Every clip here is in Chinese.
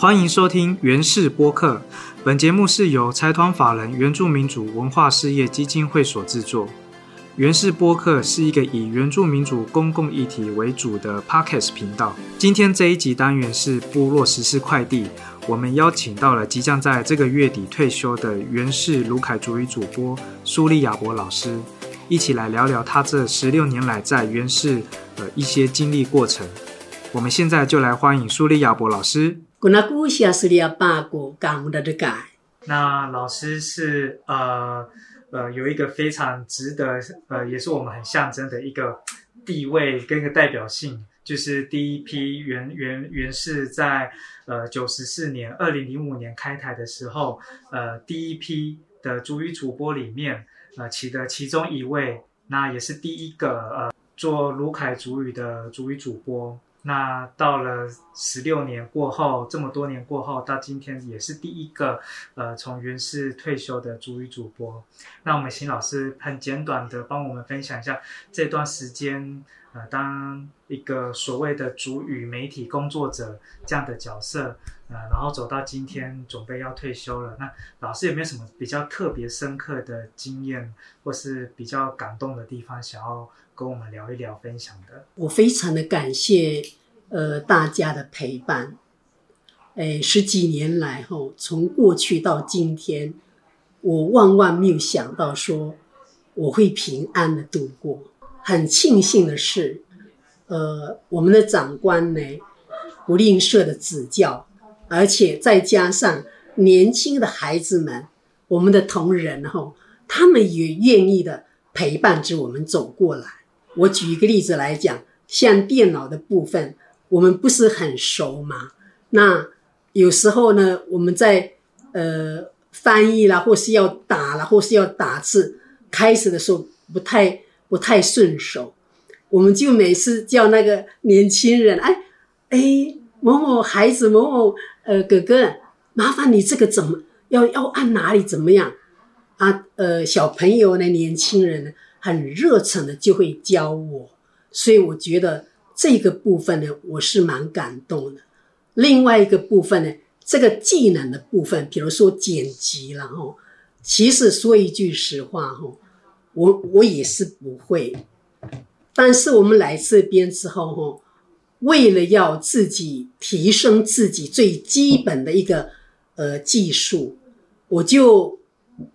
欢迎收听原氏播客。本节目是由财团法人原住民主文化事业基金会所制作。原氏播客是一个以原住民主公共议题为主的 podcast 频道。今天这一集单元是部落实事快递，我们邀请到了即将在这个月底退休的原氏卢凯主语主播苏利亚伯老师，一起来聊聊他这十六年来在原氏的一些经历过程。我们现在就来欢迎苏利亚伯老师。Kuna kusia sulia bago kamu da dekai. 那老师是呃呃有一个非常值得呃也是我们很象征的一个地位跟一个代表性，就是第一批原原原是在呃九十四年二零零五年开台的时候，呃第一批的主语主播里面呃起的其中一位，那也是第一个呃做卢凯主语的主语主播。那到了十六年过后，这么多年过后，到今天也是第一个，呃，从原氏退休的主语主播。那我们邢老师很简短的帮我们分享一下这段时间，呃，当一个所谓的主语媒体工作者这样的角色，呃，然后走到今天准备要退休了。那老师有没有什么比较特别深刻的经验，或是比较感动的地方，想要？跟我们聊一聊，分享的。我非常的感谢，呃，大家的陪伴。哎，十几年来，吼，从过去到今天，我万万没有想到说我会平安的度过。很庆幸的是，呃，我们的长官呢，不吝啬的指教，而且再加上年轻的孩子们，我们的同仁，哈，他们也愿意的陪伴着我们走过来。我举一个例子来讲，像电脑的部分，我们不是很熟嘛。那有时候呢，我们在呃翻译啦，或是要打啦，或是要打字，开始的时候不太不太顺手，我们就每次叫那个年轻人，哎哎，某某孩子，某某呃哥哥，麻烦你这个怎么要要按哪里怎么样啊？呃，小朋友呢，年轻人呢？很热忱的就会教我，所以我觉得这个部分呢，我是蛮感动的。另外一个部分呢，这个技能的部分，比如说剪辑了哈，其实说一句实话哈，我我也是不会。但是我们来这边之后哈，为了要自己提升自己最基本的一个呃技术，我就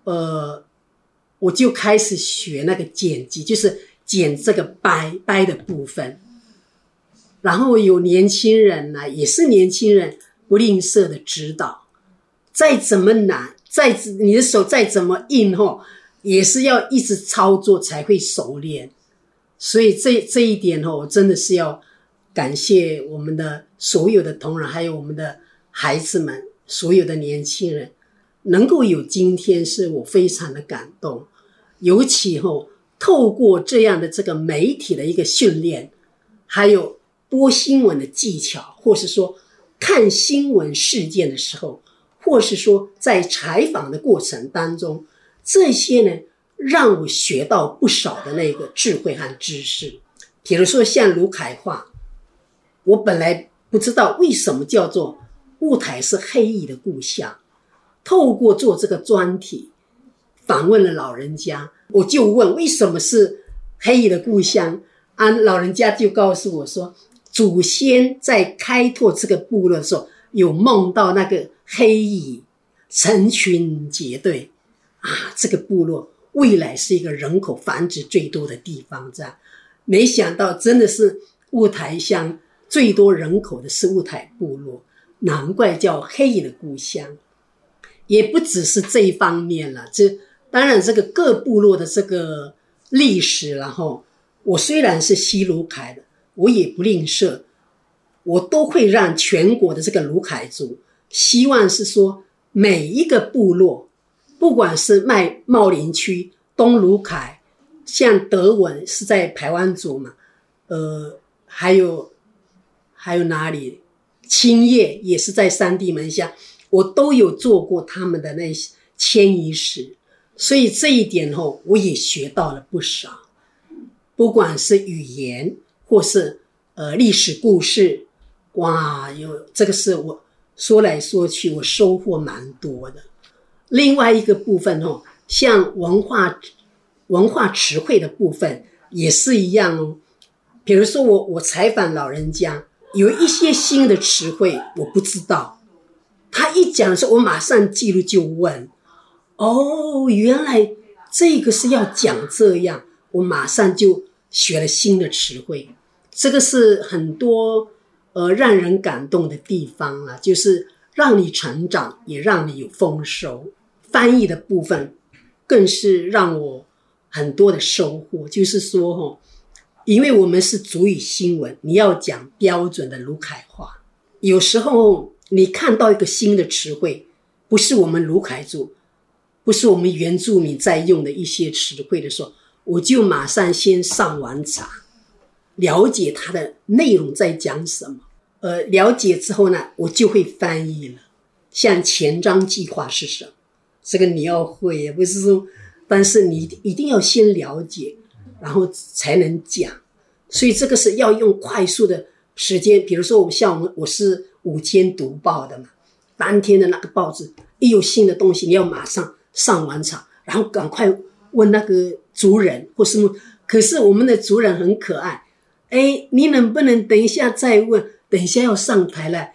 呃。我就开始学那个剪辑，就是剪这个掰掰的部分。然后有年轻人呢，也是年轻人，不吝啬的指导。再怎么难，再你的手再怎么硬吼，也是要一直操作才会熟练。所以这这一点吼，我真的是要感谢我们的所有的同仁，还有我们的孩子们，所有的年轻人。能够有今天，是我非常的感动。尤其吼，透过这样的这个媒体的一个训练，还有播新闻的技巧，或是说看新闻事件的时候，或是说在采访的过程当中，这些呢，让我学到不少的那个智慧和知识。比如说像卢凯话，我本来不知道为什么叫做雾台是黑蚁的故乡。透过做这个专题，访问了老人家，我就问为什么是黑蚁的故乡啊？老人家就告诉我说，祖先在开拓这个部落的时候，有梦到那个黑蚁成群结队啊，这个部落未来是一个人口繁殖最多的地方，这样。没想到真的是雾台乡最多人口的是雾台部落，难怪叫黑蚁的故乡。也不只是这一方面了，这当然这个各部落的这个历史，然后我虽然是西鲁凯的，我也不吝啬，我都会让全国的这个卢凯族，希望是说每一个部落，不管是卖茂林区东卢凯，像德文是在台湾族嘛，呃，还有还有哪里青叶也是在三地门下。我都有做过他们的那些迁移史，所以这一点吼，我也学到了不少。不管是语言或是呃历史故事，哇，有这个是我说来说去，我收获蛮多的。另外一个部分哦，像文化文化词汇的部分也是一样哦。比如说我我采访老人家，有一些新的词汇我不知道，他一讲的时候，我马上记录就问，哦，原来这个是要讲这样，我马上就学了新的词汇。这个是很多呃让人感动的地方啊，就是让你成长，也让你有丰收。翻译的部分更是让我很多的收获，就是说哈，因为我们是主语新闻，你要讲标准的卢凯话，有时候你看到一个新的词汇，不是我们卢凯族，不是我们原住民在用的一些词汇的时候，我就马上先上网查。了解它的内容在讲什么，呃，了解之后呢，我就会翻译了。像前瞻计划是什么？这个你要会，也不是说，但是你一定要先了解，然后才能讲。所以这个是要用快速的时间，比如说我像我们我是五天读报的嘛，当天的那个报纸一有新的东西，你要马上上完场，然后赶快问那个族人或什么，可是我们的族人很可爱。哎，你能不能等一下再问？等一下要上台了，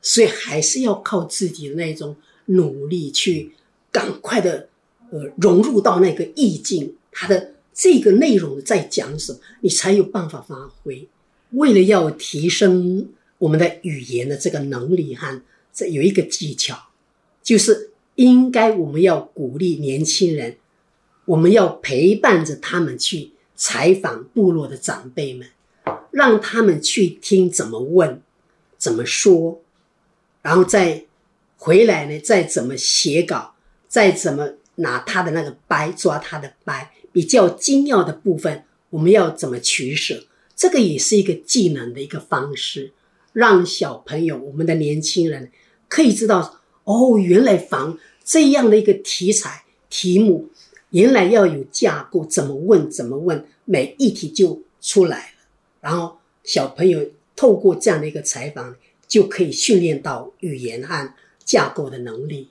所以还是要靠自己的那种努力去赶快的呃融入到那个意境，它的这个内容在讲什么，你才有办法发挥。为了要提升我们的语言的这个能力哈，这有一个技巧，就是应该我们要鼓励年轻人，我们要陪伴着他们去采访部落的长辈们。让他们去听怎么问，怎么说，然后再回来呢？再怎么写稿，再怎么拿他的那个掰抓他的掰，比较精要的部分，我们要怎么取舍？这个也是一个技能的一个方式，让小朋友、我们的年轻人可以知道哦，原来防这样的一个题材题目，原来要有架构，怎么问怎么问，每一题就出来了。然后小朋友透过这样的一个采访，就可以训练到语言和架构的能力。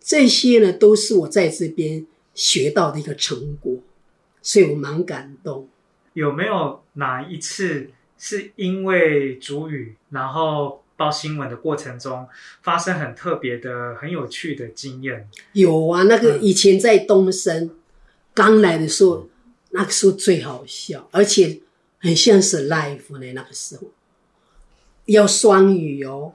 这些呢，都是我在这边学到的一个成果，所以我蛮感动。有没有哪一次是因为主语，然后报新闻的过程中发生很特别的、很有趣的经验？有啊，那个以前在东升刚来的时候，那个时候最好笑，而且。很像是 life 呢，那个时候要双语哦，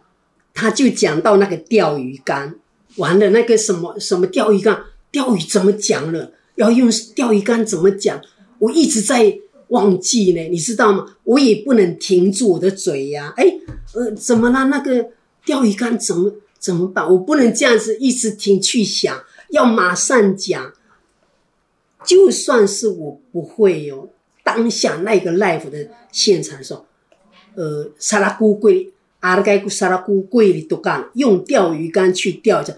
他就讲到那个钓鱼竿，完了那个什么什么钓鱼竿，钓鱼怎么讲了？要用钓鱼竿怎么讲？我一直在忘记呢，你知道吗？我也不能停住我的嘴呀，哎，呃，怎么了？那个钓鱼竿怎么怎么办？我不能这样子一直停去想，要马上讲，就算是我不会哟。当下那个 live 的现场的时候，呃，沙拉古贵阿拉盖古沙拉古贵里都干用钓鱼竿去钓着，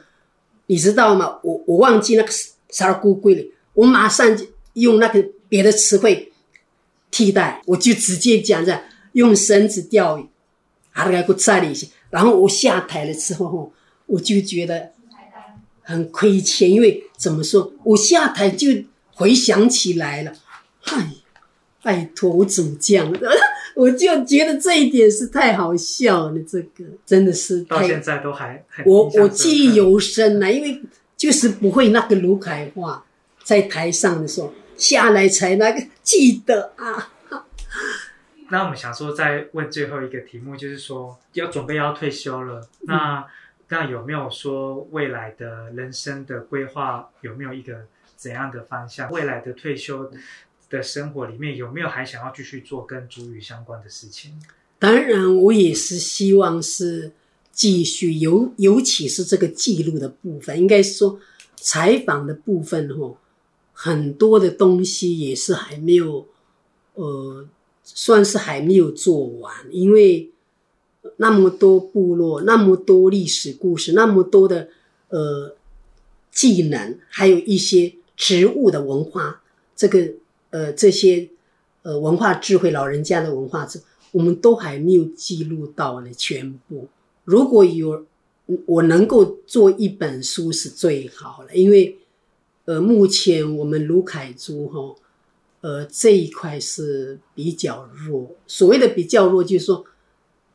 你知道吗？我我忘记那个沙拉古贵里，我马上用那个别的词汇替代，我就直接讲着用绳子钓鱼，阿拉盖古在里些。然后我下台了之后，我就觉得很亏欠，因为怎么说，我下台就回想起来了，嗨。拜托，我怎么这样的？我就觉得这一点是太好笑了。这个真的是到现在都还我我记忆犹深呢，因为就是不会那个卢凯话，在台上的时候下来才那个记得啊。那我们想说，再问最后一个题目，就是说要准备要退休了，那那有没有说未来的人生的规划？有没有一个怎样的方向？未来的退休？的生活里面有没有还想要继续做跟主语相关的事情？当然，我也是希望是继续，尤尤其是这个记录的部分，应该说采访的部分哦，很多的东西也是还没有，呃，算是还没有做完，因为那么多部落，那么多历史故事，那么多的呃技能，还有一些植物的文化，这个。呃，这些呃文化智慧，老人家的文化智，我们都还没有记录到呢全部。如果有我能够做一本书是最好了，因为呃，目前我们卢凯族哈，呃，这一块是比较弱。所谓的比较弱，就是说，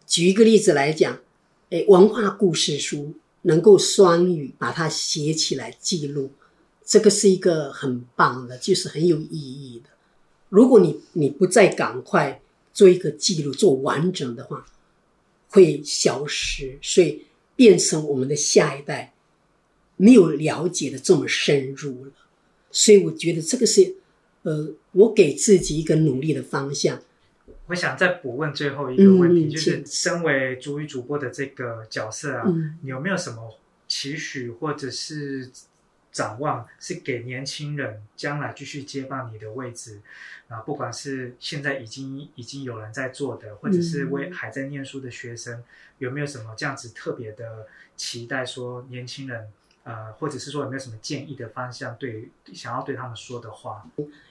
举一个例子来讲，哎，文化故事书能够双语把它写起来记录，这个是一个很棒的，就是很有意义的。如果你你不再赶快做一个记录，做完整的话，会消失。所以。变成我们的下一代没有了解的这么深入了，所以我觉得这个是，呃，我给自己一个努力的方向。我想再补问最后一个问题，就是身为主语主播的这个角色啊，你有没有什么期许或者是？展望是给年轻人将来继续接棒你的位置，啊，不管是现在已经已经有人在做的，或者是为还在念书的学生，有没有什么这样子特别的期待？说年轻人，呃，或者是说有没有什么建议的方向？对，想要对他们说的话。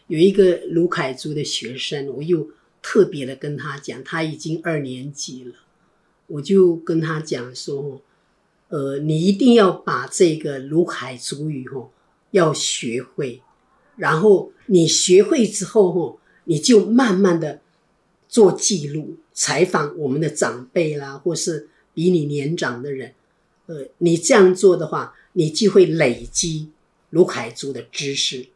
有一个卢凯珠的学生，我又特别的跟他讲，他已经二年级了，我就跟他讲说。呃，你一定要把这个卢凯族语吼要学会，然后你学会之后吼，你就慢慢的做记录、采访我们的长辈啦，或是比你年长的人。呃，你这样做的话，你就会累积卢海族的知识，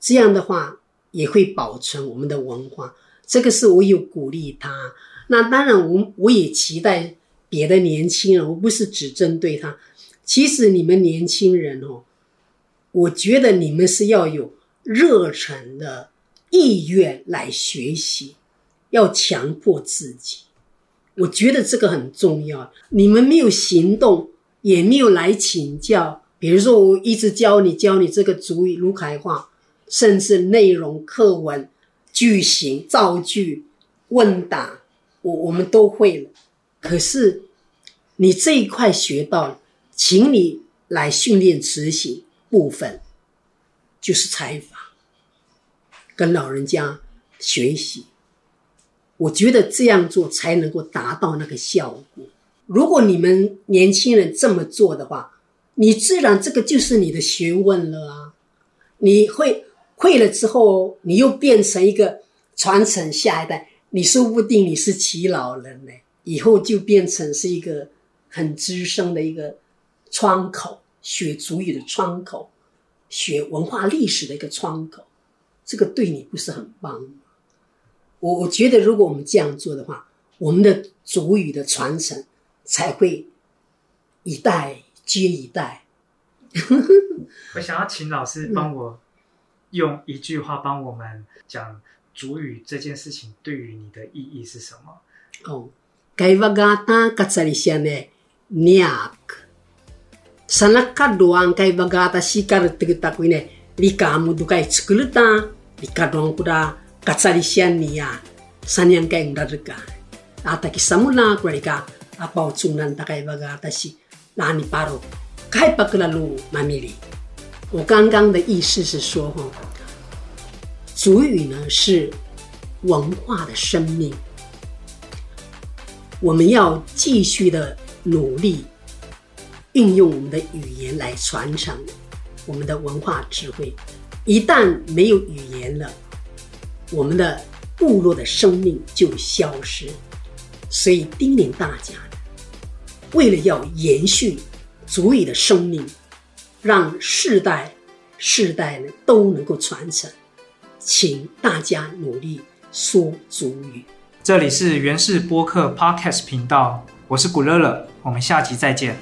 这样的话也会保存我们的文化。这个是我有鼓励他。那当然，我我也期待。别的年轻人，我不是只针对他。其实你们年轻人哦，我觉得你们是要有热忱的意愿来学习，要强迫自己。我觉得这个很重要。你们没有行动，也没有来请教。比如说，我一直教你教你这个主语、卢凯话，甚至内容、课文、句型、造句、问答，我我们都会了。可是。你这一块学到了，请你来训练执行部分，就是采访，跟老人家学习。我觉得这样做才能够达到那个效果。如果你们年轻人这么做的话，你自然这个就是你的学问了啊！你会会了之后，你又变成一个传承下一代，你说不定你是齐老人呢，以后就变成是一个。很资深的一个窗口，学主语的窗口，学文化历史的一个窗口，这个对你不是很棒吗？我我觉得，如果我们这样做的话，我们的主语的传承才会一代接一代。我想要请老师帮我用一句话帮我们讲主语这件事情对于你的意义是什么？哦，该巴嘎当格扎里先呢，你啊？什那卡多啊？该巴嘎的西卡的这个大贵呢？你卡木都该这个的啊？你卡多古的格扎里先你啊？什那样该木的这个啊？大体什么啦？古尔卡？阿宝祖呢？大概大概达西哪里巴罗？开巴格拉路马米里。我刚刚的意思是说哈，祖语呢是文化的生命，我们要继续的努力，运用我们的语言来传承我们的文化智慧。一旦没有语言了，我们的部落的生命就消失。所以叮咛大家，为了要延续足语的生命，让世代世代呢都能够传承，请大家努力说足语。这里是原氏播客 Podcast 频道。我是古乐乐，我们下集再见。